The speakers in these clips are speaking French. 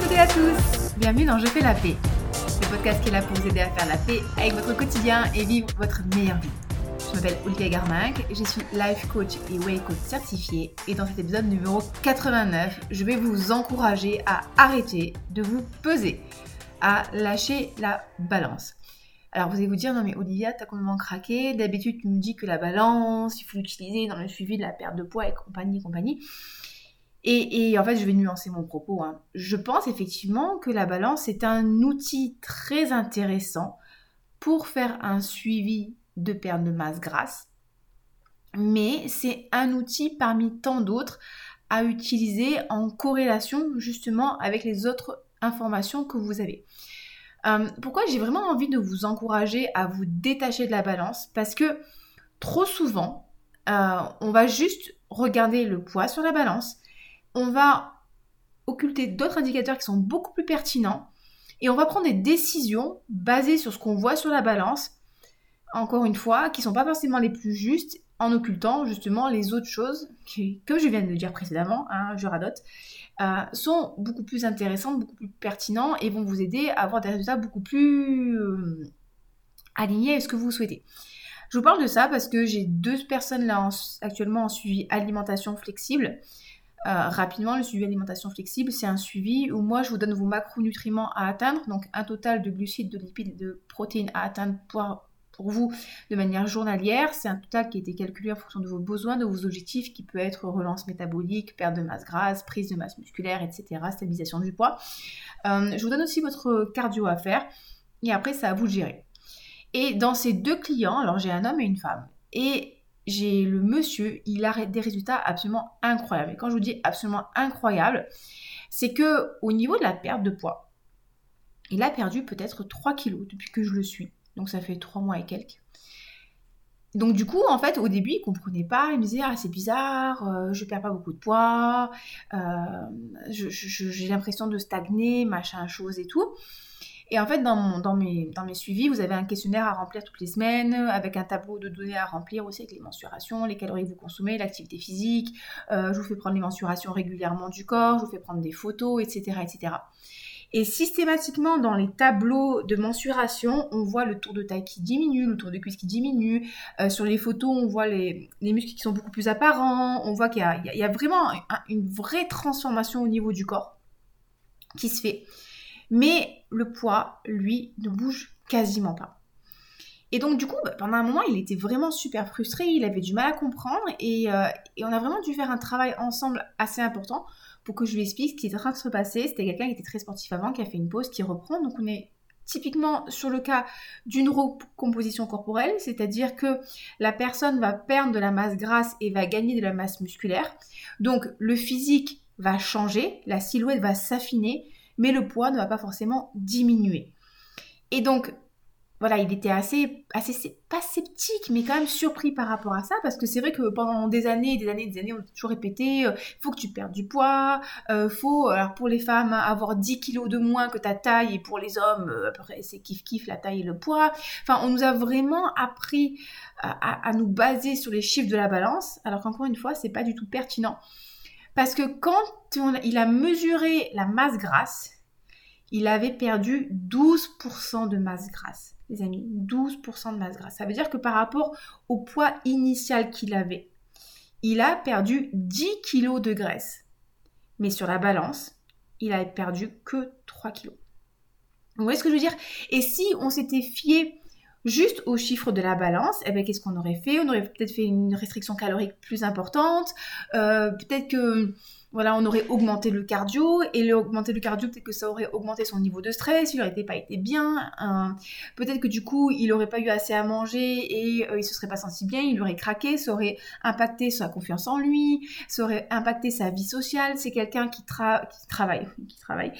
toutes à tous Bienvenue dans Je fais la paix, le podcast qui est là pour vous aider à faire la paix avec votre quotidien et vivre votre meilleure vie. Je m'appelle Olivia Garminck, je suis life coach et way coach certifié et dans cet épisode numéro 89, je vais vous encourager à arrêter de vous peser, à lâcher la balance. Alors vous allez vous dire, non mais Olivia, t'as complètement craqué, d'habitude tu me dis que la balance, il faut l'utiliser dans le suivi de la perte de poids et compagnie compagnie. Et, en fait, je vais nuancer mon propos. Hein. Je pense effectivement que la balance est un outil très intéressant pour faire un suivi de perte de masse grasse. Mais c'est un outil parmi tant d'autres à utiliser en corrélation justement avec les autres informations que vous avez. Euh, pourquoi j'ai vraiment envie de vous encourager à vous détacher de la balance? Parce que trop souvent, euh, on va juste regarder le poids sur la balance on va occulter d'autres indicateurs qui sont beaucoup plus pertinents et on va prendre des décisions basées sur ce qu'on voit sur la balance, encore une fois, qui ne sont pas forcément les plus justes en occultant justement les autres choses qui, que je viens de dire précédemment, hein, je radote, euh, sont beaucoup plus intéressantes, beaucoup plus pertinents et vont vous aider à avoir des résultats beaucoup plus euh, alignés à ce que vous souhaitez. Je vous parle de ça parce que j'ai deux personnes là actuellement en suivi alimentation flexible euh, rapidement, le suivi alimentation flexible, c'est un suivi où moi je vous donne vos macronutriments à atteindre, donc un total de glucides, de lipides, de protéines à atteindre pour, vous de manière journalière. C'est un total qui a été calculé en fonction de vos besoins, de vos objectifs, qui peut être relance métabolique, perte de masse grasse, prise de masse musculaire, etc., stabilisation du poids. Euh, je vous donne aussi votre cardio à faire et après c'est à vous de gérer. Et dans ces deux clients, alors j'ai un homme et une femme, et j'ai le monsieur, il a des résultats absolument incroyables. Et quand je vous dis absolument incroyable, c'est que au niveau de la perte de poids, il a perdu peut-être 3 kilos depuis que je le suis. Donc ça fait 3 mois et quelques. Donc du coup, en fait, au début, il comprenait pas. Il me disait ah c'est bizarre, euh, je perds pas beaucoup de poids, euh, j'ai l'impression de stagner, machin chose et tout. Et en fait, dans, mes, suivis, vous avez un questionnaire à remplir toutes les semaines, avec un tableau de données à remplir aussi avec les mensurations, les calories que vous consommez, l'activité physique. Euh, je vous fais prendre les mensurations régulièrement du corps, je vous fais prendre des photos, etc. etc. Et systématiquement, dans les tableaux de mensuration, on voit le tour de taille qui diminue, le tour de cuisse qui diminue. Euh, sur les photos, on voit les, muscles qui sont beaucoup plus apparents. On voit qu'il y, a vraiment une vraie transformation au niveau du corps qui se fait. Mais le poids, lui, ne bouge quasiment pas. Et donc du coup, bah, pendant un moment, il était vraiment super frustré, il avait du mal à comprendre et, euh, et, on a vraiment dû faire un travail ensemble assez important pour que je lui explique ce qui était en train de se passer. C'était quelqu'un qui était très sportif avant, qui a fait une pause, qui reprend. Donc on est typiquement sur le cas d'une recomposition corporelle, c'est-à-dire que la personne va perdre de la masse grasse et va gagner de la masse musculaire. Donc le physique va changer, la silhouette va s'affiner, mais le poids ne va pas forcément diminuer. Et donc, voilà, il était assez, assez, pas sceptique, mais quand même surpris par rapport à ça, parce que c'est vrai que pendant des années, des années, des années, on a toujours répété, euh, faut que tu perdes du poids, euh, faut, alors pour les femmes, avoir 10 kilos de moins que ta taille, et pour les hommes, euh, c'est kiff kiff la taille et le poids. Enfin, on nous a vraiment appris à, à nous baser sur les chiffres de la balance, alors qu'encore une fois, c'est pas du tout pertinent. Parce que quand il a mesuré la masse grasse, il avait perdu 12% de masse grasse. Les amis, 12% de masse grasse. Ça veut dire que par rapport au poids initial qu'il avait, il a perdu 10 kg de graisse. Mais sur la balance, il a perdu que 3 kg. Vous voyez ce que je veux dire? Et si on s'était fié juste au chiffre de la balance, eh ben, qu'est-ce qu'on aurait fait? On aurait peut-être fait une restriction calorique plus importante, euh, peut-être que voilà, on aurait augmenté le cardio, et le, augmenter le cardio, peut-être que ça aurait augmenté son niveau de stress, il n'aurait pas été bien, hein. peut-être que du coup, il n'aurait pas eu assez à manger et euh, il se serait pas senti bien, il aurait craqué, ça aurait impacté sa confiance en lui, ça aurait impacté sa vie sociale. C'est quelqu'un qui, travaille, qui travaille,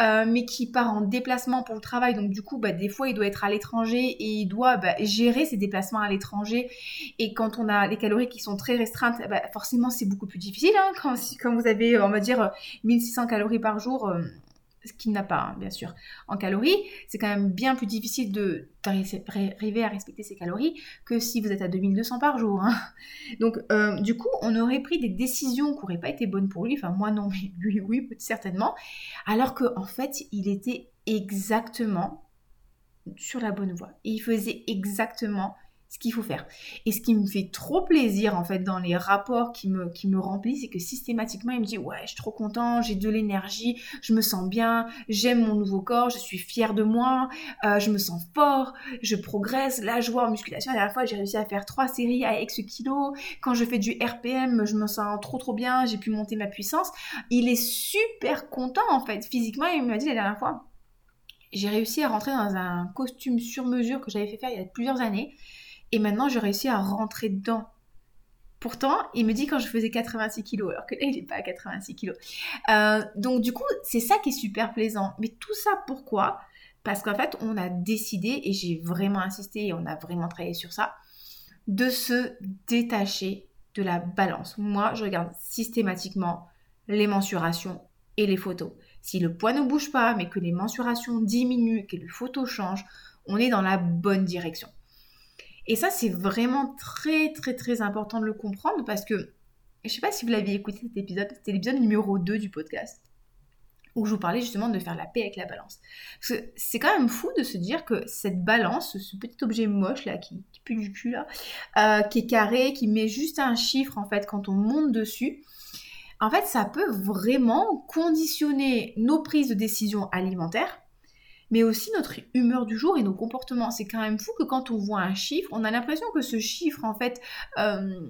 euh, mais qui part en déplacement pour le travail, donc du coup, bah, des fois, il doit être à l'étranger et il doit bah, gérer ses déplacements à l'étranger. Et quand on a les calories qui sont très restreintes, bah, forcément, c'est beaucoup plus difficile hein, quand, quand vous on va dire, 1600 calories par jour, euh, ce qu'il n'a pas, hein, bien sûr. En calories, c'est quand même bien plus difficile de d'arriver à respecter ses calories que si vous êtes à 2200 par jour. Hein. Donc, euh, du coup, on aurait pris des décisions qui n'auraient pas été bonnes pour lui. Enfin, moi non, mais lui, oui, certainement. Alors qu'en en fait, il était exactement sur la bonne voie. Et il faisait exactement ce qu'il faut faire. Et ce qui me fait trop plaisir en fait dans les rapports qui me, qui me remplissent, c'est que systématiquement il me dit ouais je suis trop content, j'ai de l'énergie, je me sens bien, j'aime mon nouveau corps, je suis fière de moi, euh, je me sens fort, je progresse, la joie en musculation, la dernière fois j'ai réussi à faire trois séries à X kilos, quand je fais du RPM je me sens trop trop bien, j'ai pu monter ma puissance, il est super content en fait physiquement, il m'a dit la dernière fois j'ai réussi à rentrer dans un costume sur mesure que j'avais fait faire il y a plusieurs années et maintenant, j'ai réussi à rentrer dedans. Pourtant, il me dit quand je faisais 86 kilos, alors que là, il n'est pas à 86 kilos. Euh, donc, du coup, c'est ça qui est super plaisant. Mais tout ça, pourquoi? Parce qu'en fait, on a décidé, et j'ai vraiment insisté, et on a vraiment travaillé sur ça, de se détacher de la balance. Moi, je regarde systématiquement les mensurations et les photos. Si le poids ne bouge pas, mais que les mensurations diminuent, que les photos changent, on est dans la bonne direction. Et ça, c'est vraiment très, très, très important de le comprendre parce que, je ne sais pas si vous l'aviez écouté cet épisode, c'était l'épisode numéro 2 du podcast, où je vous parlais justement de faire la paix avec la balance. Parce que c'est quand même fou de se dire que cette balance, ce petit objet moche là, qui, pue du cul euh, qui est carré, qui met juste un chiffre en fait quand on monte dessus, en fait, ça peut vraiment conditionner nos prises de décision alimentaires mais aussi notre humeur du jour et nos comportements. C'est quand même fou que quand on voit un chiffre, on a l'impression que ce chiffre, en fait, euh,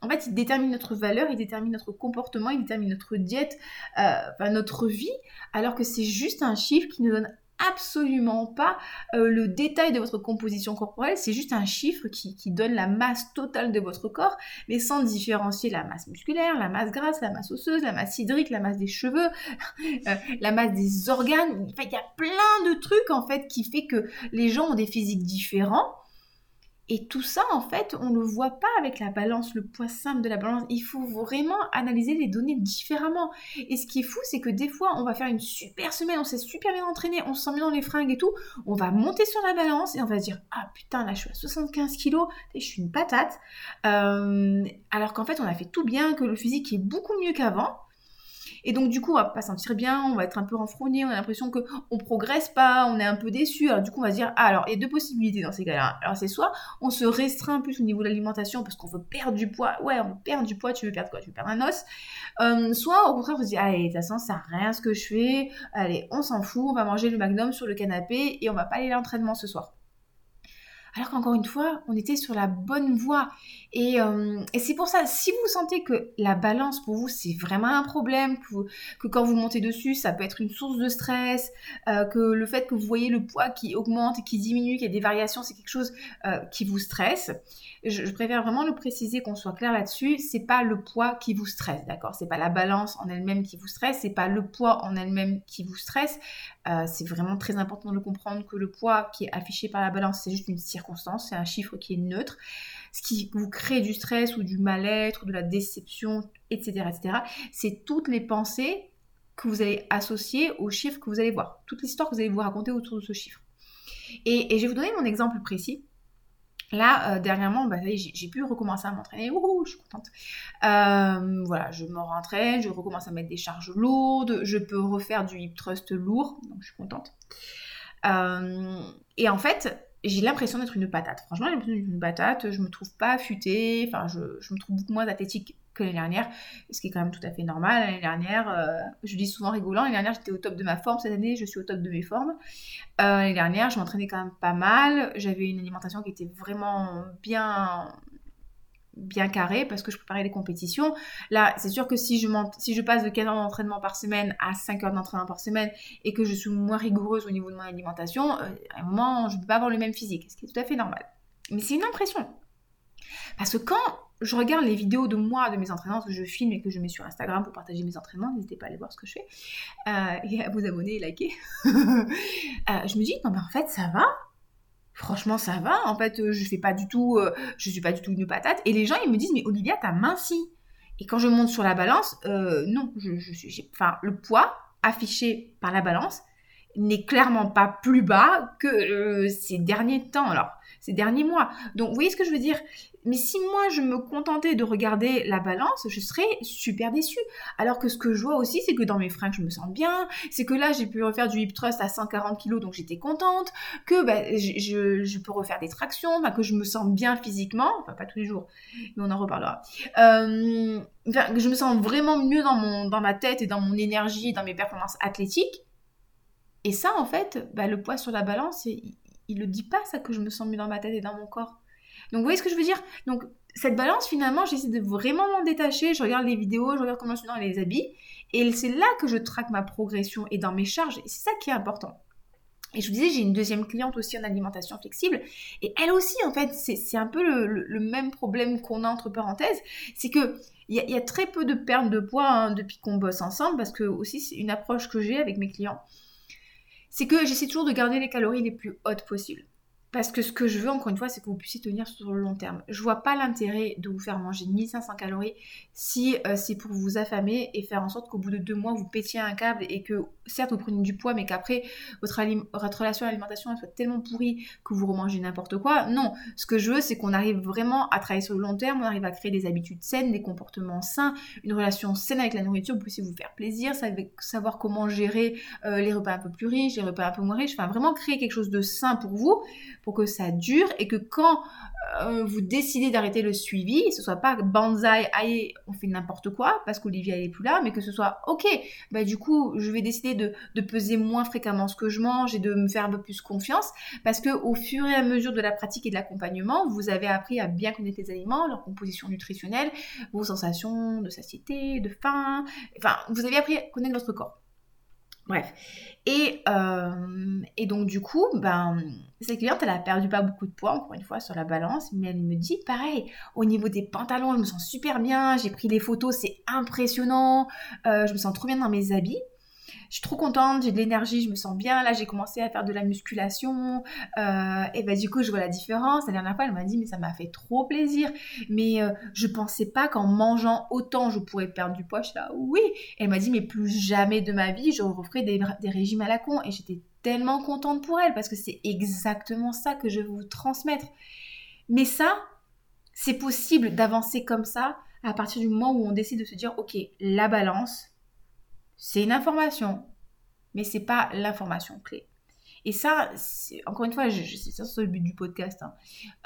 en fait, il détermine notre valeur, il détermine notre comportement, il détermine notre diète, euh, notre vie, alors que c'est juste un chiffre qui nous donne absolument pas euh, le détail de votre composition corporelle, c'est juste un chiffre qui, donne la masse totale de votre corps, mais sans différencier la masse musculaire, la masse grasse, la masse osseuse, la masse hydrique, la masse des cheveux, euh, la masse des organes. il y a plein de trucs en fait qui fait que les gens ont des physiques différents et tout ça, en fait, on ne le voit pas avec la balance, le poids simple de la balance. Il faut vraiment analyser les données différemment. Et ce qui est fou, c'est que des fois, on va faire une super semaine, on s'est super bien entraîné, on se sent bien dans les fringues et tout. On va monter sur la balance et on va se dire Ah putain, là je suis à 75 kilos, je suis une patate. Euh, alors qu'en fait, on a fait tout bien, que le physique est beaucoup mieux qu'avant. Et donc, du coup, on va pas sentir bien, on va être un peu renfrogné, on a l'impression qu'on ne progresse pas, on est un peu déçu. Alors, du coup, on va se dire, ah, alors, il y a deux possibilités dans ces cas-là. Alors, c'est soit on se restreint plus au niveau de l'alimentation parce qu'on veut perdre du poids. Ouais, on perdre du poids, tu veux perdre quoi? Tu veux perdre un os? Euh, soit, au contraire, on se dit, allez, de toute façon, ça n'a rien ce que je fais. Allez, on s'en fout, on va manger le magnum sur le canapé et on va pas aller à l'entraînement ce soir. Alors qu'encore une fois, on était sur la bonne voie. Euh, et, c'est pour ça, si vous sentez que la balance pour vous, c'est vraiment un problème, que, quand vous montez dessus, ça peut être une source de stress, euh, que le fait que vous voyez le poids qui augmente qui diminue, qu'il y a des variations, c'est quelque chose euh, qui vous stresse, je, préfère vraiment le préciser, qu'on soit clair là-dessus, c'est pas le poids qui vous stresse, d'accord? C'est pas la balance en elle-même qui vous stresse, c'est pas le poids en elle-même qui vous stresse. C'est vraiment très important de comprendre que le poids qui est affiché par la balance, c'est juste une circonstance, c'est un chiffre qui est neutre ce qui vous crée du stress ou du mal-être, ou de la déception, etc., etc., c'est toutes les pensées que vous allez associer au chiffre que vous allez voir, toute l'histoire que vous allez vous raconter autour de ce chiffre. Et, je vais vous donner mon exemple précis. Là, euh, dernièrement, bah, j'ai pu recommencer à m'entraîner. Ouh, je suis contente. Euh, voilà, je me rentraîne, je recommence à mettre des charges lourdes, je peux refaire du hip thrust lourd, donc je suis contente. Euh, et en fait, j'ai l'impression d'être une patate. Franchement, j'ai l'impression d'être une patate. Je me trouve pas affûtée. Enfin, je, me trouve beaucoup moins athlétique l'année dernière, ce qui est quand même tout à fait normal. L'année dernière, euh, je dis souvent rigolant, l'année dernière j'étais au top de ma forme, cette année je suis au top de mes formes. Euh, l'année dernière, je m'entraînais quand même pas mal. J'avais une alimentation qui était vraiment bien bien carré parce que je préparais les compétitions. Là, c'est sûr que si je, si je passe de 15 heures d'entraînement par semaine à 5 heures d'entraînement par semaine et que je suis moins rigoureuse au niveau de mon alimentation, euh, à un moment, je ne peux pas avoir le même physique, ce qui est tout à fait normal. Mais c'est une impression. Parce que quand je regarde les vidéos de moi, de mes entraînements que je filme et que je mets sur Instagram pour partager mes entraînements, n'hésitez pas à aller voir ce que je fais euh, et à vous abonner et liker. Euh, je me dis, non mais en fait, ça va. Franchement ça va. En fait euh, je fais pas du tout je suis pas du tout une patate. Et les gens ils me disent mais Olivia t'as minci. Et quand je monte sur la balance non je, suis enfin le poids affiché par la balance n'est clairement pas plus bas que ces derniers temps, alors ces derniers mois. Donc vous voyez ce que je veux dire? Mais si moi je me contentais de regarder la balance, je serais super déçue. Alors que ce que je vois aussi, c'est que dans mes fringues, je me sens bien. C'est que là, j'ai pu refaire du hip thrust à 140 kg, donc j'étais contente. Que bah, je, peux refaire des tractions, que je me sens bien physiquement. Enfin, pas tous les jours, mais on en reparlera. Euh, que je me sens vraiment mieux dans, mon, dans ma tête et dans mon énergie dans mes performances athlétiques. Et ça, en fait, bah, le poids sur la balance, il le dit pas, ça, que je me sens mieux dans ma tête et dans mon corps. Donc, vous voyez ce que je veux dire? Donc, cette balance, finalement, j'essaie de vraiment m'en détacher. Je regarde les vidéos, je regarde comment je suis dans les habits. Et c'est là que je traque ma progression et dans mes charges. Et c'est ça qui est important. Et je vous disais, j'ai une deuxième cliente aussi en alimentation flexible. Et elle aussi, en fait, c'est un peu le, même problème qu'on a entre parenthèses. C'est que il y, a très peu de perte de poids hein, depuis qu'on bosse ensemble, parce que aussi c'est une approche que j'ai avec mes clients. C'est que j'essaie toujours de garder les calories les plus hautes possibles. Parce que ce que je veux, encore une fois, c'est que vous puissiez tenir sur le long terme. Je vois pas l'intérêt de vous faire manger 1500 calories si euh, c'est pour vous affamer et faire en sorte qu'au bout de deux mois, vous pétiez un câble et que, certes, vous prenez du poids, mais qu'après, votre, relation à l'alimentation soit tellement pourrie que vous remangez n'importe quoi. Non, ce que je veux, c'est qu'on arrive vraiment à travailler sur le long terme, on arrive à créer des habitudes saines, des comportements sains, une relation saine avec la nourriture, vous puissiez vous faire plaisir, savoir comment gérer euh, les repas un peu plus riches, les repas un peu moins riches, enfin vraiment créer quelque chose de sain pour vous pour que ça dure et que quand euh, vous décidez d'arrêter le suivi, ce soit pas banzai, aïe, on fait n'importe quoi parce qu'Olivia n'est plus là, mais que ce soit ok, bah du coup je vais décider de, de, peser moins fréquemment ce que je mange et de me faire un peu plus confiance parce que au fur et à mesure de la pratique et de l'accompagnement, vous avez appris à bien connaître les aliments, leur composition nutritionnelle, vos sensations de satiété, de faim, enfin vous avez appris à connaître votre corps. Bref. Et, euh, et, donc, du coup, ben, cette cliente, elle a perdu pas beaucoup de poids, encore une fois, sur la balance, mais elle me dit, pareil, au niveau des pantalons, je me sens super bien, j'ai pris les photos, c'est impressionnant, euh, je me sens trop bien dans mes habits je suis trop contente, j'ai de l'énergie, je me sens bien. Là, j'ai commencé à faire de la musculation. Euh, et bah, du coup, je vois la différence. La dernière fois, elle m'a dit, mais ça m'a fait trop plaisir. Mais euh, je pensais pas qu'en mangeant autant, je pourrais perdre du poids. Je suis là, oui. elle m'a dit, mais plus jamais de ma vie, je referai des, des régimes à la con. Et j'étais tellement contente pour elle parce que c'est exactement ça que je veux vous transmettre. Mais ça, c'est possible d'avancer comme ça à partir du moment où on décide de se dire, ok, la balance, c'est une information, mais c'est pas l'information clé. Et ça, encore une fois, c'est ça le but du podcast. Hein.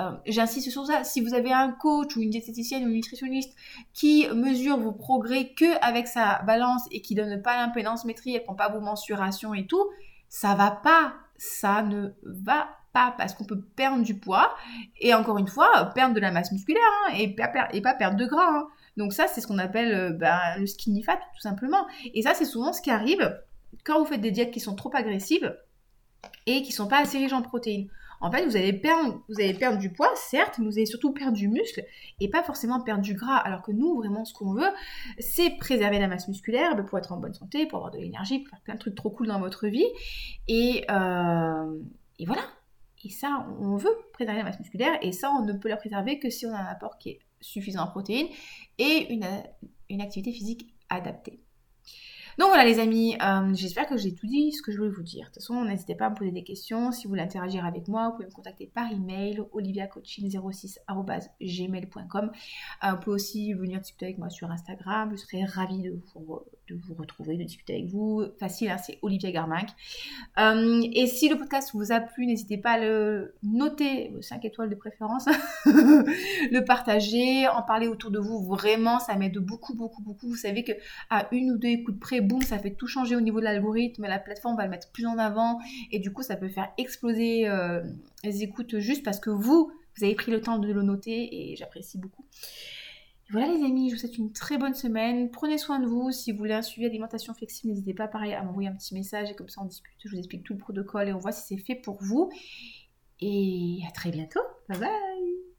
Euh, j'insiste sur ça. Si vous avez un coach ou une diététicienne ou une nutritionniste qui mesure vos progrès que avec sa balance et qui donne pas l'impédance métrique, elle prend pas vos mensurations et tout, ça va pas. Ça ne va pas parce qu'on peut perdre du poids et encore une fois perdre de la masse musculaire hein, et, pas perdre de gras. Hein. Donc ça, c'est ce qu'on appelle euh, ben, le skinny fat, tout simplement. Et ça, c'est souvent ce qui arrive quand vous faites des diètes qui sont trop agressives et qui sont pas assez riches en protéines. En fait, vous allez perdre, vous allez perdre du poids, certes, mais vous allez surtout perdre du muscle et pas forcément perdre du gras. Alors que nous, vraiment, ce qu'on veut, c'est préserver la masse musculaire ben, pour être en bonne santé, pour avoir de l'énergie, pour faire plein de trucs trop cool dans votre vie. Et, euh, et voilà. Et ça, on veut préserver la masse musculaire et ça, on ne peut la préserver que si on a un apport qui est suffisant en protéines et une, activité physique adaptée. Donc les amis, euh, j'espère que j'ai tout dit ce que je voulais vous dire. De toute façon, n'hésitez pas à me poser des questions. Si vous voulez interagir avec moi, vous pouvez me contacter par email oliviacoaching06.gmail.com. Euh, vous pouvez aussi venir discuter avec moi sur Instagram. Je serai ravie de vous, de vous retrouver, de discuter avec vous. Facile, hein, c'est Olivia Garminck. Euh, et si le podcast vous a plu, n'hésitez pas à le noter, 5 étoiles de préférence, le partager, en parler autour de vous. Vraiment, ça m'aide beaucoup, beaucoup, beaucoup. Vous savez que à une ou deux écoutes près, boum, ça fait tout changer au niveau de l'algorithme. La plateforme va le mettre plus en avant et du coup, ça peut faire exploser euh, les écoutes juste parce que vous, vous avez pris le temps de le noter et j'apprécie beaucoup. Voilà les amis, je vous souhaite une très bonne semaine. Prenez soin de vous. Si vous voulez un suivi alimentation flexible, n'hésitez pas pareil à m'envoyer un petit message et comme ça on discute. Je vous explique tout le protocole et on voit si c'est fait pour vous. Et à très bientôt. Bye bye